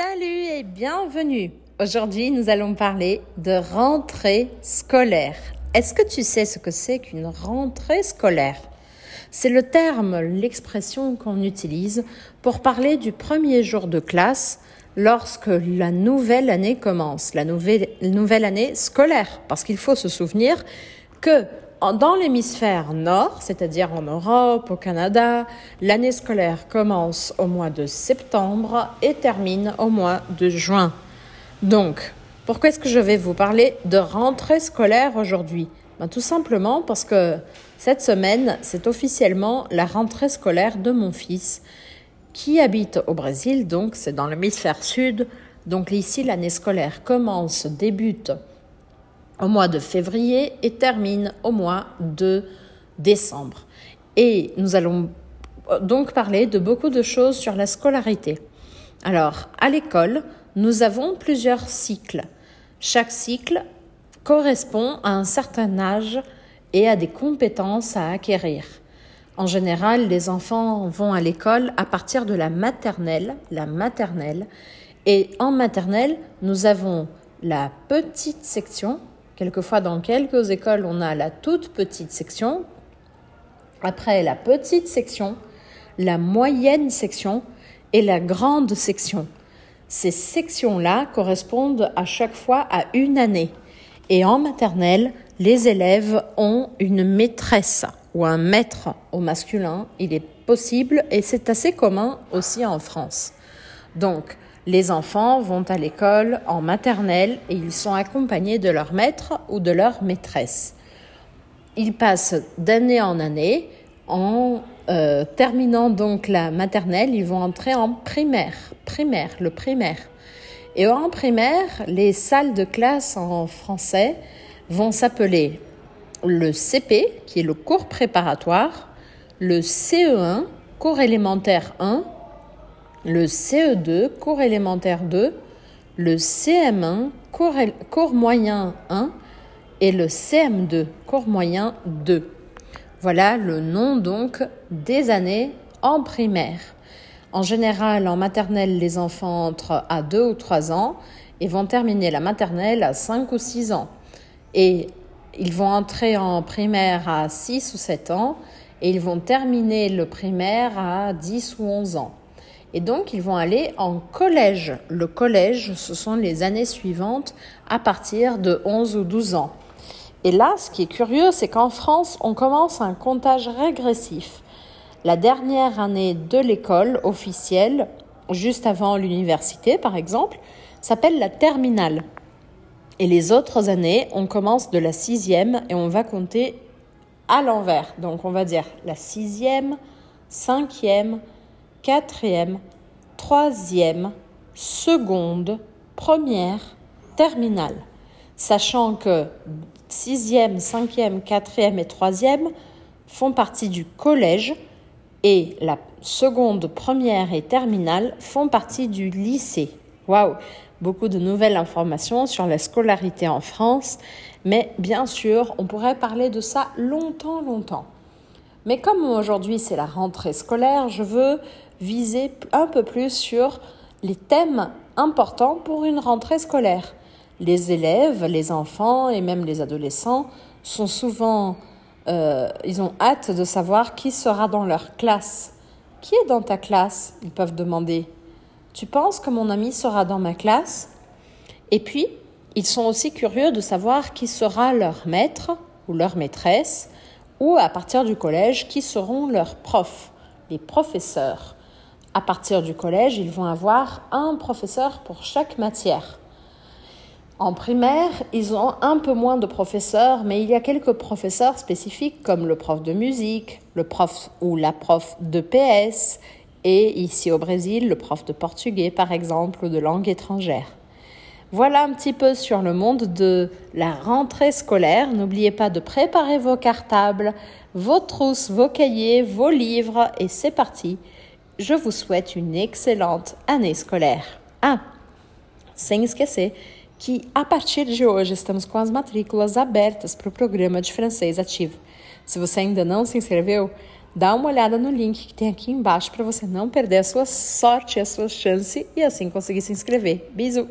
Salut et bienvenue. Aujourd'hui, nous allons parler de rentrée scolaire. Est-ce que tu sais ce que c'est qu'une rentrée scolaire? C'est le terme, l'expression qu'on utilise pour parler du premier jour de classe lorsque la nouvelle année commence, la nouvelle, année scolaire. Parce qu'il faut se souvenir que dans l'hémisphère nord, c'est-à-dire en Europe, au Canada, l'année scolaire commence au mois de septembre et termine au mois de juin. Donc, pourquoi est-ce que je vais vous parler de rentrée scolaire aujourd'hui? Ben, Tout simplement parce que cette semaine, c'est officiellement la rentrée scolaire de mon fils qui habite au Brésil, donc c'est dans l'hémisphère sud. Donc ici, l'année scolaire commence, débute au mois de février et termine au mois de décembre. Et nous allons donc parler de beaucoup de choses sur la scolarité. Alors, à l'école, nous avons plusieurs cycles. Chaque cycle correspond à un certain âge et à des compétences à acquérir. En général, les enfants vont à l'école à partir de la maternelle, la maternelle. Et en maternelle, nous avons la petite section Quelquefois, dans quelques écoles, on a la toute petite section, après la petite section, la moyenne section et la grande section. Ces sections-là correspondent à chaque fois à une année. Et en maternelle, les élèves ont une maîtresse ou un maître au masculin. Il est possible et c'est assez commun aussi en France. Donc, les enfants vont à l'école en maternelle et ils sont accompagnés de leur maître ou de leur maîtresse. Ils passent d'année en année. En euh, terminant donc la maternelle, ils vont entrer en primaire, primaire, le primaire. Et en primaire, les salles de classe en français vont s'appeler le CP, qui est le cours préparatoire, le CE1, cours élémentaire 1, le CE2, cours élémentaire 2, le CM1, cours, moyen 1 et le CM2, cours moyen 2. Voilà le nom donc des années en primaire. En général, en maternelle, les enfants entrent à 2 ou 3 ans et vont terminer la maternelle à 5 ou 6 ans. Et ils vont entrer en primaire à 6 ou 7 ans et ils vont terminer le primaire à 10 ou 11 ans. Et donc, ils vont aller en collège. Le collège, ce sont les années suivantes à partir de 11 ou 12 ans. Et là, ce qui est curieux, c'est qu'en France, on commence un comptage régressif. La dernière année de l'école officielle, juste avant l'université par exemple, s'appelle la terminale. Et les autres années, on commence de la sixième et on va compter à l'envers. Donc on va dire la sixième, cinquième, quatrième, troisième, seconde, première, terminale. Sachant que sixième, cinquième, quatrième et troisième font partie du collège et la seconde, première et terminale font partie du lycée. Waouh Beaucoup de nouvelles informations sur la scolarité en France, mais bien sûr, on pourrait parler de ça longtemps, longtemps. Mais comme aujourd'hui c'est la rentrée scolaire, je veux viser un peu plus sur les thèmes importants pour une rentrée scolaire. Les élèves, les enfants et même les adolescents sont souvent, euh, ils ont hâte de savoir qui sera dans leur classe. Qui est dans ta classe? Ils peuvent demander. Tu penses que mon ami sera dans ma classe? Et puis, ils sont aussi curieux de savoir qui sera leur maître ou leur maîtresse ou à partir du collège qui seront leurs profs, les professeurs. À partir du collège, ils vont avoir un professeur pour chaque matière. En primaire, ils ont un peu moins de professeurs, mais il y a quelques professeurs spécifiques comme le prof de musique, le prof ou la prof de PS, et ici au Brésil, le prof de portugais par exemple, ou de langue étrangère. Voilà un petit peu sur le monde de la rentrée scolaire. N'oubliez pas de préparer vos cartables, vos trousses, vos cahiers, vos livres, et c'est parti. Je vous souhaite une excellente année scolaire. Ah, sem esquecer que a partir de hoje estamos com as matrículas abertas para o programa de francês ativo. Se você ainda não se inscreveu, dá uma olhada no link que tem aqui embaixo para você não perder a sua sorte, a sua chance e assim conseguir se inscrever. Bisous!